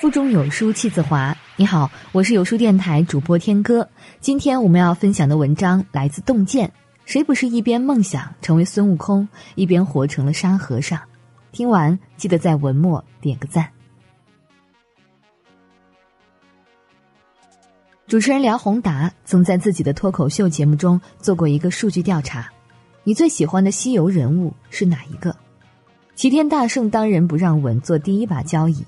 腹中有书气自华。你好，我是有书电台主播天歌。今天我们要分享的文章来自洞见。谁不是一边梦想成为孙悟空，一边活成了沙和尚？听完记得在文末点个赞。主持人梁宏达曾在自己的脱口秀节目中做过一个数据调查：你最喜欢的西游人物是哪一个？齐天大圣当仁不让稳坐第一把交椅。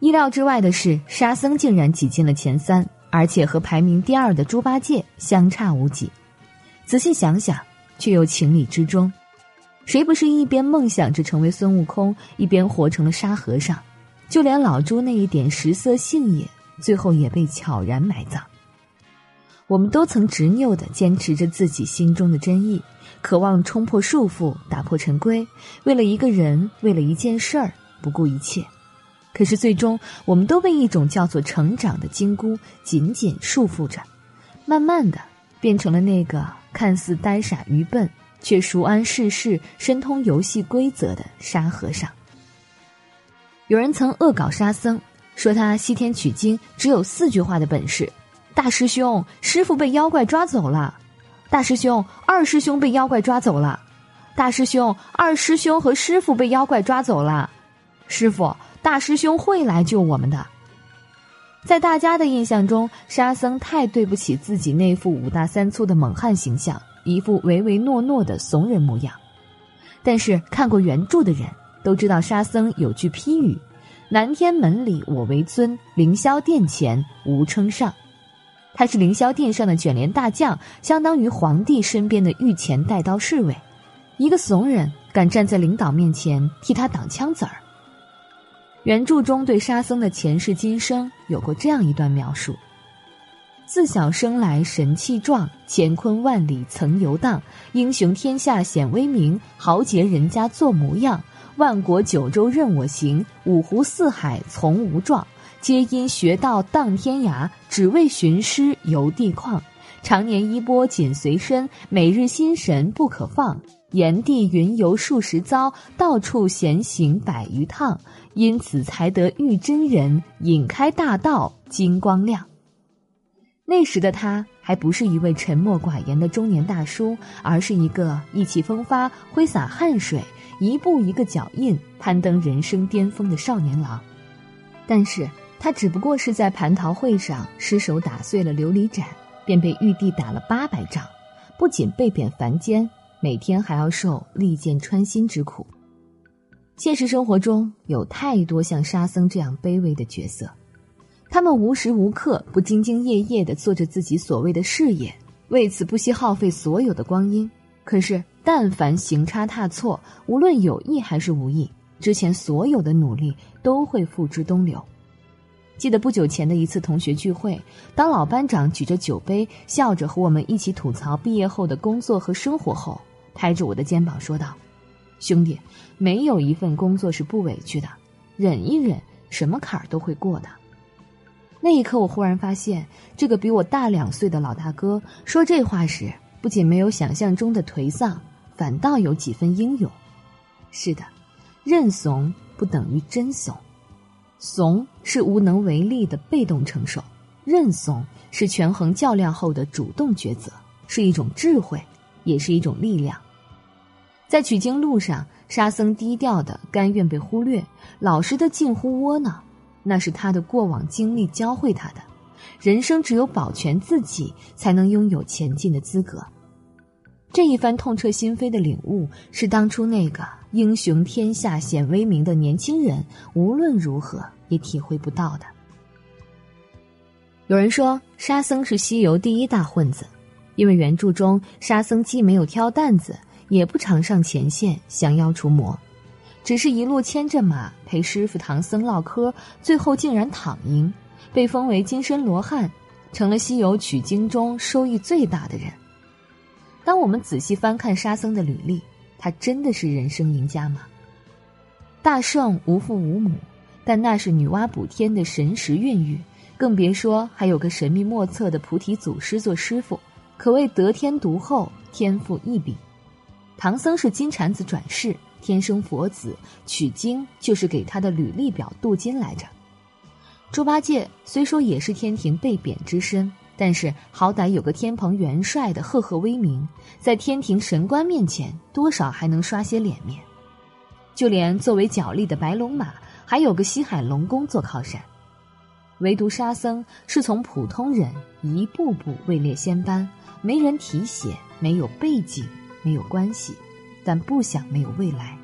意料之外的是，沙僧竟然挤进了前三，而且和排名第二的猪八戒相差无几。仔细想想，却又情理之中。谁不是一边梦想着成为孙悟空，一边活成了沙和尚？就连老猪那一点食色性也，最后也被悄然埋葬。我们都曾执拗地坚持着自己心中的真意，渴望冲破束缚，打破陈规，为了一个人，为了一件事儿，不顾一切。可是最终，我们都被一种叫做成长的金箍紧紧束缚着，慢慢的变成了那个看似呆傻愚笨，却熟谙世事、深通游戏规则的沙和尚。有人曾恶搞沙僧，说他西天取经只有四句话的本事：大师兄，师傅被妖怪抓走了；大师兄，二师兄被妖怪抓走了；大师兄，二师兄和师傅被妖怪抓走了；师傅。大师兄会来救我们的。在大家的印象中，沙僧太对不起自己那副五大三粗的猛汉形象，一副唯唯诺诺的怂人模样。但是看过原著的人都知道，沙僧有句批语：“南天门里我为尊，凌霄殿前吾称上。”他是凌霄殿上的卷帘大将，相当于皇帝身边的御前带刀侍卫。一个怂人敢站在领导面前替他挡枪子儿。原著中对沙僧的前世今生有过这样一段描述：自小生来神气壮，乾坤万里曾游荡，英雄天下显威名，豪杰人家做模样。万国九州任我行，五湖四海从无状。皆因学道荡天涯，只为寻师游地旷。常年衣钵紧随身，每日心神不可放。炎帝云游数十遭，到处闲行百余趟。因此才得遇真人，引开大道，金光亮。那时的他还不是一位沉默寡言的中年大叔，而是一个意气风发、挥洒汗水、一步一个脚印攀登人生巅峰的少年郎。但是他只不过是在蟠桃会上失手打碎了琉璃盏，便被玉帝打了八百掌，不仅被贬凡间，每天还要受利剑穿心之苦。现实生活中有太多像沙僧这样卑微的角色，他们无时无刻不兢兢业业的做着自己所谓的事业，为此不惜耗费所有的光阴。可是，但凡行差踏错，无论有意还是无意，之前所有的努力都会付之东流。记得不久前的一次同学聚会，当老班长举着酒杯，笑着和我们一起吐槽毕业后的工作和生活后，拍着我的肩膀说道。兄弟，没有一份工作是不委屈的，忍一忍，什么坎儿都会过的。那一刻，我忽然发现，这个比我大两岁的老大哥说这话时，不仅没有想象中的颓丧，反倒有几分英勇。是的，认怂不等于真怂，怂是无能为力的被动承受，认怂是权衡较量后的主动抉择，是一种智慧，也是一种力量。在取经路上，沙僧低调的，甘愿被忽略，老实的近乎窝囊。那是他的过往经历教会他的，人生只有保全自己，才能拥有前进的资格。这一番痛彻心扉的领悟，是当初那个英雄天下显威名的年轻人无论如何也体会不到的。有人说，沙僧是西游第一大混子，因为原著中沙僧既没有挑担子。也不常上前线降妖除魔，只是一路牵着马陪师傅唐僧唠嗑，最后竟然躺赢，被封为金身罗汉，成了西游取经中收益最大的人。当我们仔细翻看沙僧的履历，他真的是人生赢家吗？大圣无父无母，但那是女娲补天的神识孕育，更别说还有个神秘莫测的菩提祖师做师傅，可谓得天独厚，天赋异禀。唐僧是金蝉子转世，天生佛子，取经就是给他的履历表镀金来着。猪八戒虽说也是天庭被贬之身，但是好歹有个天蓬元帅的赫赫威名，在天庭神官面前，多少还能刷些脸面。就连作为脚力的白龙马，还有个西海龙宫做靠山。唯独沙僧是从普通人一步步位列仙班，没人提携，没有背景，没有关系，但不想没有未来，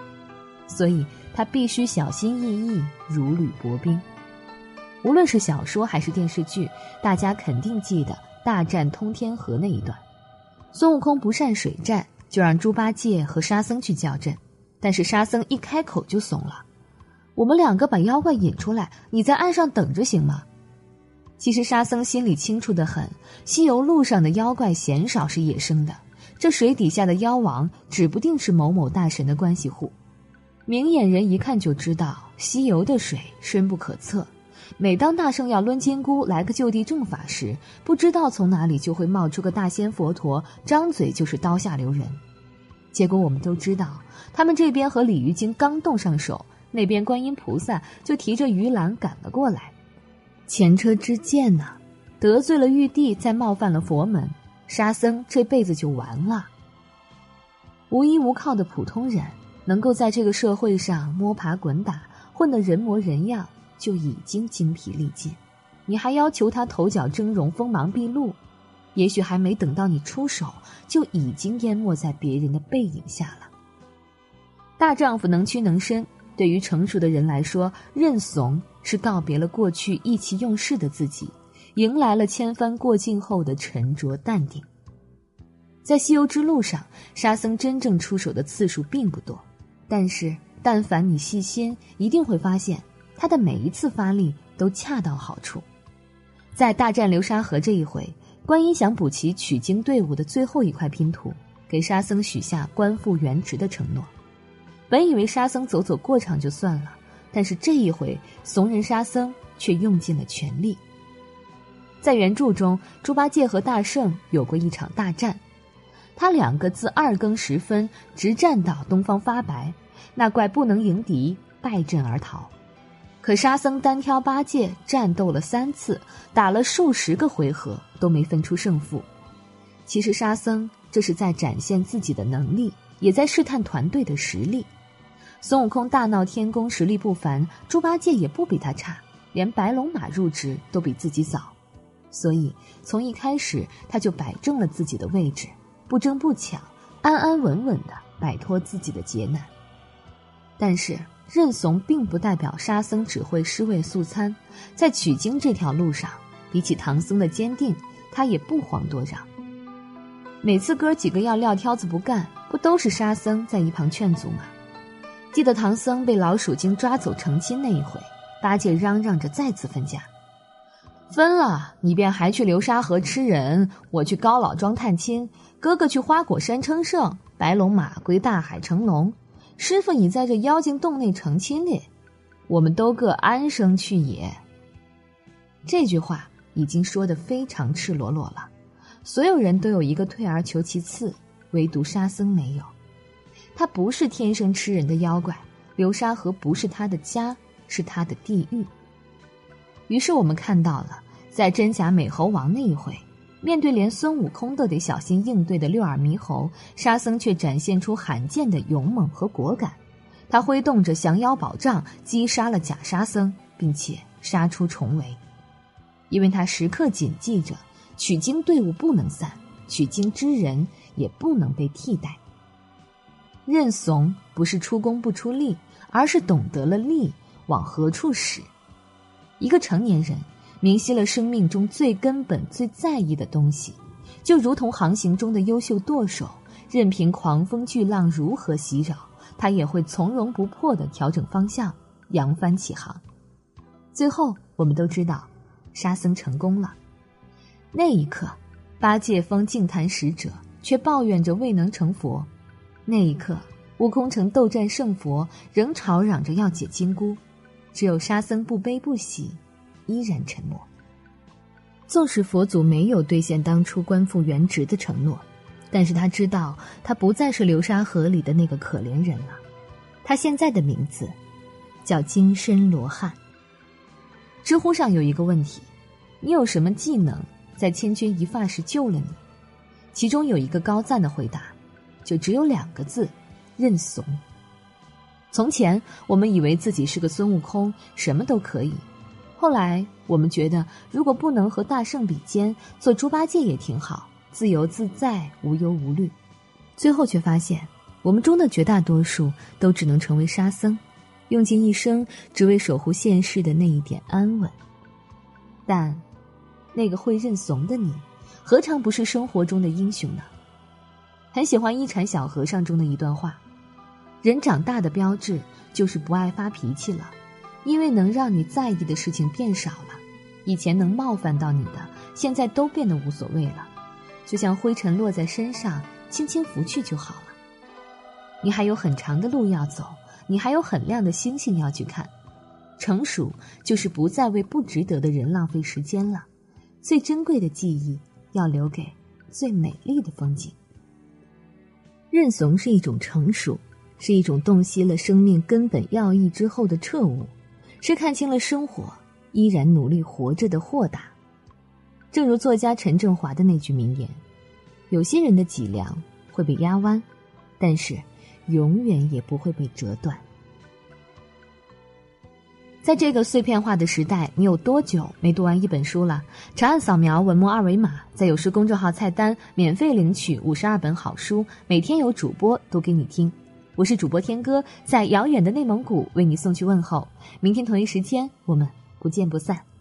所以他必须小心翼翼，如履薄冰。无论是小说还是电视剧，大家肯定记得大战通天河那一段。孙悟空不善水战，就让猪八戒和沙僧去叫阵，但是沙僧一开口就怂了。我们两个把妖怪引出来，你在岸上等着行吗？其实沙僧心里清楚的很，西游路上的妖怪鲜少是野生的，这水底下的妖王指不定是某某大神的关系户。明眼人一看就知道，西游的水深不可测。每当大圣要抡金箍来个就地正法时，不知道从哪里就会冒出个大仙佛陀，张嘴就是刀下留人。结果我们都知道，他们这边和鲤鱼精刚动上手。那边观音菩萨就提着鱼篮赶了过来，前车之鉴呐，得罪了玉帝，再冒犯了佛门，沙僧这辈子就完了。无依无靠的普通人，能够在这个社会上摸爬滚打，混得人模人样，就已经精疲力尽。你还要求他头角峥嵘、锋芒毕露，也许还没等到你出手，就已经淹没在别人的背影下了。大丈夫能屈能伸。对于成熟的人来说，认怂是告别了过去意气用事的自己，迎来了千帆过尽后的沉着淡定。在西游之路上，沙僧真正出手的次数并不多，但是但凡你细心，一定会发现他的每一次发力都恰到好处。在大战流沙河这一回，观音想补齐取经队伍的最后一块拼图，给沙僧许下官复原职的承诺。本以为沙僧走走过场就算了，但是这一回怂人沙僧却用尽了全力。在原著中，猪八戒和大圣有过一场大战，他两个自二更时分直战到东方发白，那怪不能迎敌，败阵而逃。可沙僧单挑八戒战斗了三次，打了数十个回合都没分出胜负。其实沙僧这是在展现自己的能力，也在试探团队的实力。孙悟空大闹天宫，实力不凡；猪八戒也不比他差，连白龙马入职都比自己早，所以从一开始他就摆正了自己的位置，不争不抢，安安稳稳的摆脱自己的劫难。但是认怂并不代表沙僧只会尸位素餐，在取经这条路上，比起唐僧的坚定，他也不遑多让。每次哥几个要撂挑子不干，不都是沙僧在一旁劝阻吗？记得唐僧被老鼠精抓走成亲那一回，八戒嚷嚷着再次分家，分了你便还去流沙河吃人，我去高老庄探亲，哥哥去花果山称圣，白龙马归大海成龙，师傅你在这妖精洞内成亲嘞，我们都各安生去也。这句话已经说得非常赤裸裸了，所有人都有一个退而求其次，唯独沙僧没有。他不是天生吃人的妖怪，流沙河不是他的家，是他的地狱。于是我们看到了，在真假美猴王那一回，面对连孙悟空都得小心应对的六耳猕猴，沙僧却展现出罕见的勇猛和果敢。他挥动着降妖宝杖，击杀了假沙僧，并且杀出重围，因为他时刻谨记着，取经队伍不能散，取经之人也不能被替代。认怂不是出工不出力，而是懂得了力往何处使。一个成年人明晰了生命中最根本、最在意的东西，就如同航行中的优秀舵手，任凭狂风巨浪如何袭扰，他也会从容不迫地调整方向，扬帆起航。最后，我们都知道，沙僧成功了。那一刻，八戒封净坛使者，却抱怨着未能成佛。那一刻，悟空城斗战胜佛，仍吵嚷着要解金箍，只有沙僧不悲不喜，依然沉默。纵使佛祖没有兑现当初官复原职的承诺，但是他知道他不再是流沙河里的那个可怜人了，他现在的名字叫金身罗汉。知乎上有一个问题：你有什么技能在千钧一发时救了你？其中有一个高赞的回答，就只有两个字：认怂。从前我们以为自己是个孙悟空，什么都可以；后来我们觉得，如果不能和大圣比肩，做猪八戒也挺好，自由自在，无忧无虑。最后却发现，我们中的绝大多数都只能成为沙僧。用尽一生，只为守护现世的那一点安稳。但，那个会认怂的你，何尝不是生活中的英雄呢？很喜欢《一禅小和尚》中的一段话：人长大的标志就是不爱发脾气了，因为能让你在意的事情变少了。以前能冒犯到你的，现在都变得无所谓了，就像灰尘落在身上，轻轻拂去就好了。你还有很长的路要走。你还有很亮的星星要去看，成熟就是不再为不值得的人浪费时间了。最珍贵的记忆要留给最美丽的风景。认怂是一种成熟，是一种洞悉了生命根本要义之后的彻悟，是看清了生活依然努力活着的豁达。正如作家陈振华的那句名言：“有些人的脊梁会被压弯，但是。”永远也不会被折断。在这个碎片化的时代，你有多久没读完一本书了？长按扫描文末二维码，在有书公众号菜单免费领取五十二本好书，每天有主播读给你听。我是主播天哥，在遥远的内蒙古为你送去问候。明天同一时间，我们不见不散。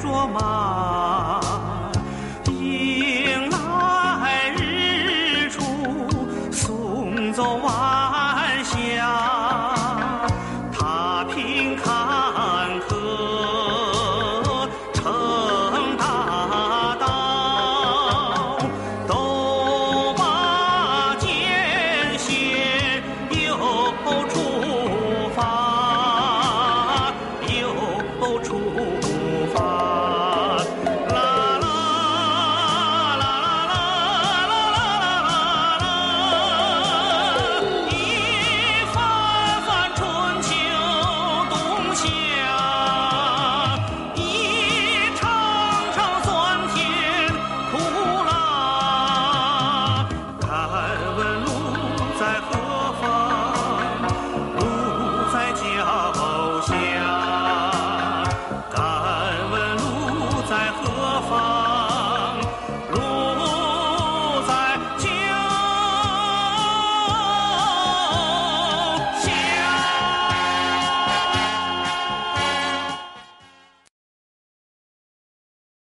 卓玛